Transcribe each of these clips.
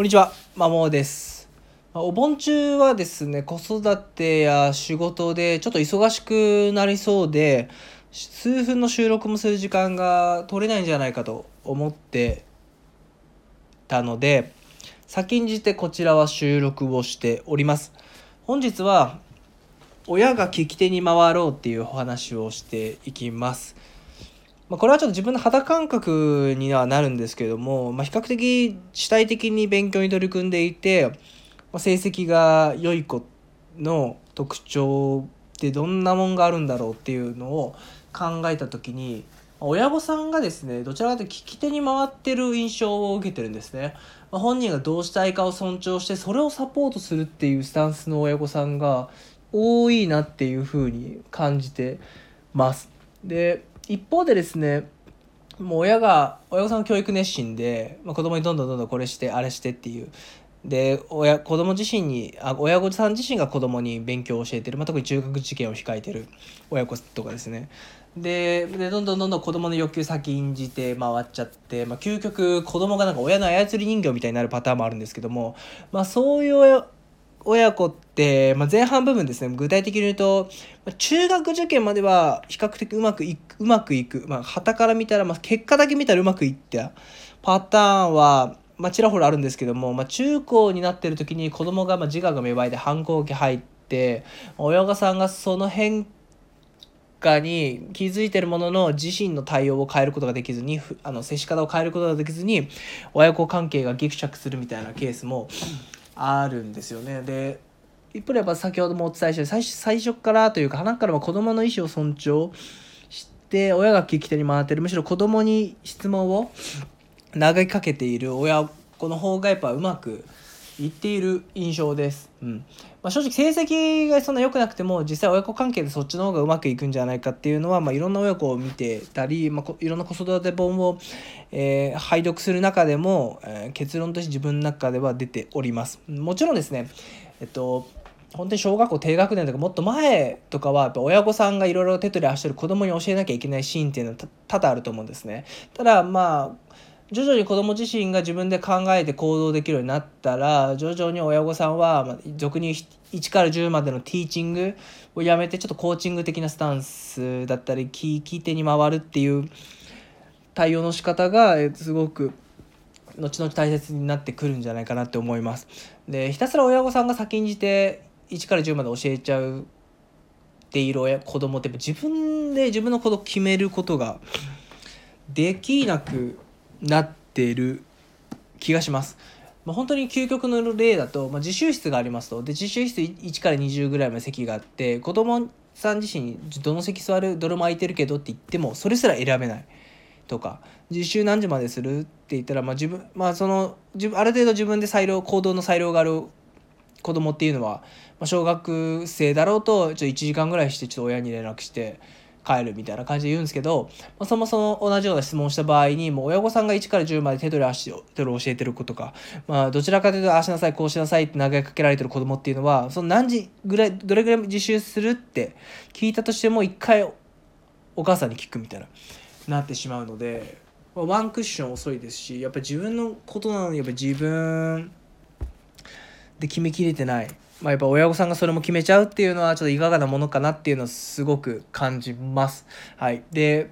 こんにちは、まもです。お盆中はですね、子育てや仕事でちょっと忙しくなりそうで、数分の収録もする時間が取れないんじゃないかと思ってたので、先んじてこちらは収録をしております。本日は、親が聞き手に回ろうっていうお話をしていきます。まあ、これはちょっと自分の肌感覚にはなるんですけども、まあ、比較的主体的に勉強に取り組んでいて、まあ、成績が良い子の特徴ってどんなもんがあるんだろうっていうのを考えた時に親御さんがですねどちらかというと聞き手に回ってる印象を受けてるんですね。ま、本人がどうしたいかを尊重してそれをサポートするっていうスタンスの親御さんが多いなっていうふうに感じてます。で一方でですねもう親が親御さんの教育熱心で、まあ、子供にどんどんどんどんこれしてあれしてっていう。で親子供自身にあ親御さん自身が子供に勉強を教えてる、まあ、特に中学受験を控えてる。親子とかですね。でどんどんどんどん子供の欲求先んじて回っちゃって、まあ、究極子供がなんか親の操り人形みたいになるパターンもあるんですけども、まあ、そういう親子って、まあ、前半部分ですね具体的に言うと中学受験までは比較的うまくいくうまくいく、まあ、旗から見たら、まあ、結果だけ見たらうまくいったパターンは、まあ、ちらほらあるんですけども、まあ、中高になってる時に子供がまあ自我が芽生えて反抗期入って親御さんがその変化に気づいてるものの自身の対応を変えることができずにあの接し方を変えることができずに親子関係がギクシャクするみたいなケースもあるんですよね。で一方でやっぱ先ほどもお伝えした最初最初からというか花からも子どもの意思を尊重して親が聞き手に回ってるむしろ子どもに質問を投げかけている親子の方がやっぱうまくいっている印象です。うんまあ、正直成績がそんな良くなくても実際親子関係でそっちの方がうまくいくんじゃないかっていうのは、まあ、いろんな親子を見てたり、まあ、いろんな子育て本を、えー拝読する中でも、えー結論として自分の中では出ております。もちろんですねえっと本当に小学校低学年とかもっと前とかはやっぱ親御さんがいろいろ手取り足取り子供に教えなきゃいけないシーンっていうのは多々あると思うんですね。ただまあ徐々に子供自身が自分で考えて行動できるようになったら徐々に親御さんは俗に1から10までのティーチングをやめてちょっとコーチング的なスタンスだったり聞聞いてに回るっていう対応の仕方がすごく後々大切になってくるんじゃないかなって思います。でひたすら親御さんが先んじて1から10まで教えちゃうっている親子供って自分で自分のことを決めることができなくなってる気がします。まあ、本当に究極の例だと、まあ、自習室がありますとで自習室1から20ぐらいまで席があって子供さん自身にどの席座るどれも空いてるけどって言ってもそれすら選べないとか実習何時までするって言ったら、まあ、自分まあその自分ある程度自分で裁量行動の裁量がある子供っていうのは、まあ、小学生だろうとちょっと1時間ぐらいしてちょっと親に連絡して帰るみたいな感じで言うんですけど、まあ、そもそも同じような質問をした場合にもう親御さんが1から10まで手取り足取り教えてる子とか、まあ、どちらかというとああしなさいこうしなさいって投げかけられてる子供っていうのはその何時ぐらいどれぐらい自習するって聞いたとしても一回お母さんに聞くみたいななってしまうのでワンクッション遅いですしやっぱり自分のことなのにやっぱ自分で決めきれてない、まあ、やっぱ親御さんがそれも決めちゃうっていうのはちょっといかがなものかなっていうのをすごく感じます。はい、で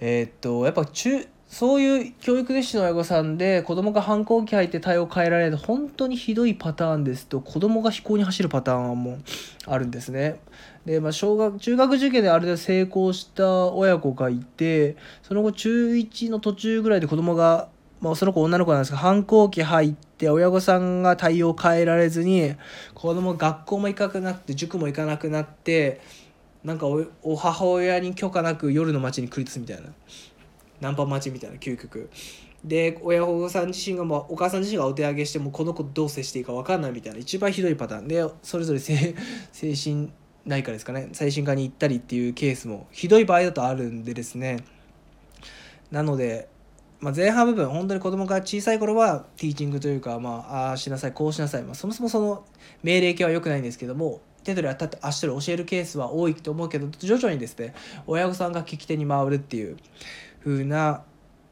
えーっとやっぱ中そういう教育熱心の親御さんで子供が反抗期入って対応変えられる本当にひどいパターンですと子供が飛行に走るパターンはもうあるんですね。で、まあ、小学中学受験である程度成功した親子がいてその後中1の途中ぐらいで子供がまあ、その子女の子なんですが反抗期入って親御さんが対応を変えられずに子供学校も行かなくなって塾も行かなくなってなんかお母親に許可なく夜の街に繰り出すみたいな。ナンパ待ちみたいな究極。で親御さん自身がもうお母さん自身がお手上げしてもこの子どう接していいか分かんないみたいな。一番ひどいパターン。でそれぞれ 精神内科ですかね。精神科に行ったりっていうケースもひどい場合だとあるんでですね。なのでまあ、前半部分本当に子供が小さい頃はティーチングというか、まあ、ああしなさいこうしなさい、まあ、そもそもその命令系は良くないんですけども手取り当たって足取り教えるケースは多いと思うけど徐々にですね親御さんが聞き手に回るっていう風な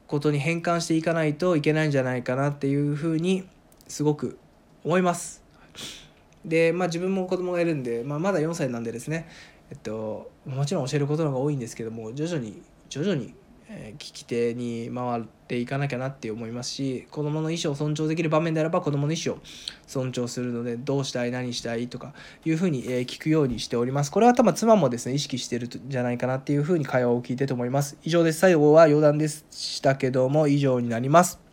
ことに変換していかないといけないんじゃないかなっていうふうにすごく思います。でまあ自分も子供がいるんで、まあ、まだ4歳なんでですねえっともちろん教えることの方が多いんですけども徐々に徐々にえー聞き手に回っていかなきゃなって思いますし子どもの意思を尊重できる場面であれば子どもの意思を尊重するのでどうしたい何したいとかいうふうにえ聞くようにしております。これは多分妻もですね意識してるんじゃないかなっていうふうに会話を聞いてと思います。以上です。最後は余談でしたけども以上になります。